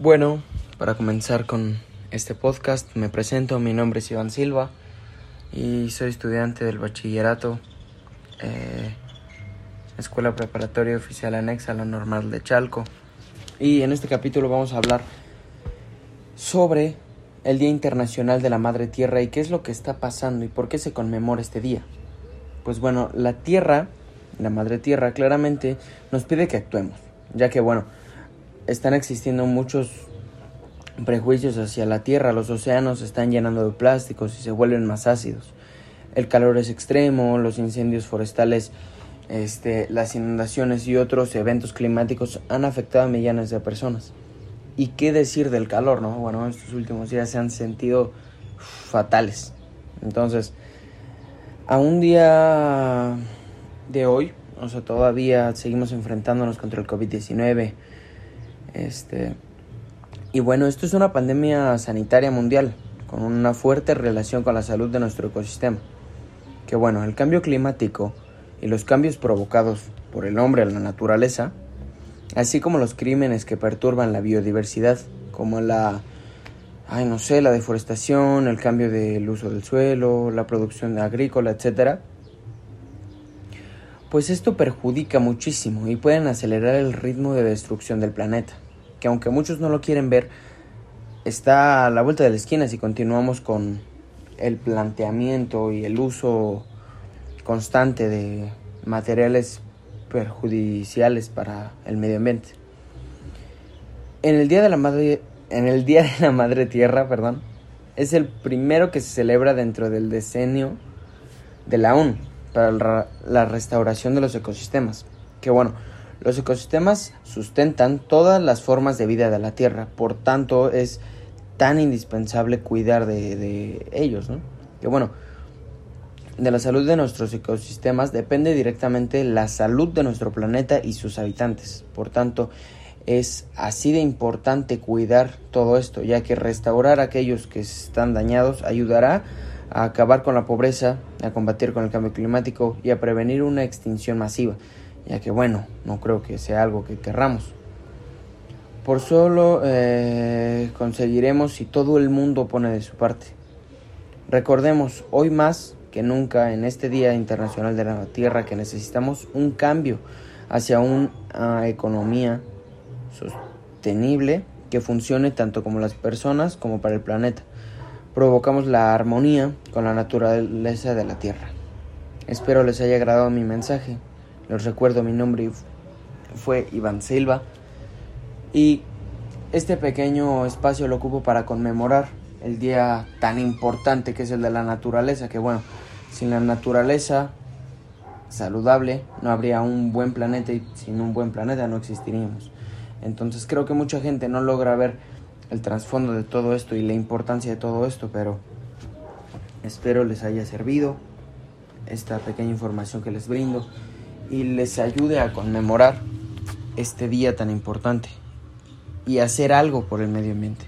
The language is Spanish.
Bueno, para comenzar con este podcast me presento, mi nombre es Iván Silva y soy estudiante del bachillerato eh, Escuela Preparatoria Oficial Anexa a la Normal de Chalco. Y en este capítulo vamos a hablar sobre el Día Internacional de la Madre Tierra y qué es lo que está pasando y por qué se conmemora este día. Pues bueno, la Tierra, la Madre Tierra, claramente nos pide que actuemos, ya que bueno, están existiendo muchos prejuicios hacia la Tierra, los océanos se están llenando de plásticos y se vuelven más ácidos. El calor es extremo, los incendios forestales, este, las inundaciones y otros eventos climáticos han afectado a millones de personas. ¿Y qué decir del calor, no? Bueno, estos últimos días se han sentido fatales. Entonces, a un día de hoy, o sea, todavía seguimos enfrentándonos contra el COVID-19, este, y bueno, esto es una pandemia sanitaria mundial con una fuerte relación con la salud de nuestro ecosistema. Que bueno, el cambio climático y los cambios provocados por el hombre a la naturaleza, así como los crímenes que perturban la biodiversidad, como la ay no sé, la deforestación, el cambio del uso del suelo, la producción agrícola, etcétera, pues esto perjudica muchísimo y pueden acelerar el ritmo de destrucción del planeta, que aunque muchos no lo quieren ver, está a la vuelta de la esquina si continuamos con el planteamiento y el uso constante de materiales perjudiciales para el medio ambiente. En el Día de la Madre, en el Día de la Madre Tierra, perdón, es el primero que se celebra dentro del decenio de la ONU para la restauración de los ecosistemas. Que bueno, los ecosistemas sustentan todas las formas de vida de la Tierra, por tanto es tan indispensable cuidar de, ellos, ¿no? Que bueno, de la salud de nuestros ecosistemas depende directamente la salud de nuestro planeta y sus habitantes. Por tanto, es así de importante cuidar todo esto, ya que restaurar aquellos que están dañados ayudará a acabar con la pobreza, a combatir con el cambio climático y a prevenir una extinción masiva, ya que bueno, no creo que sea algo que querramos. Por solo eh, conseguiremos si todo el mundo pone de su parte. Recordemos hoy más que nunca en este Día Internacional de la Tierra que necesitamos un cambio hacia una economía sostenible que funcione tanto como las personas como para el planeta provocamos la armonía con la naturaleza de la tierra. Espero les haya agradado mi mensaje. Les recuerdo mi nombre fue Iván Silva y este pequeño espacio lo ocupo para conmemorar el día tan importante que es el de la naturaleza, que bueno, sin la naturaleza saludable no habría un buen planeta y sin un buen planeta no existiríamos. Entonces creo que mucha gente no logra ver el trasfondo de todo esto y la importancia de todo esto, pero espero les haya servido esta pequeña información que les brindo y les ayude a conmemorar este día tan importante y hacer algo por el medio ambiente.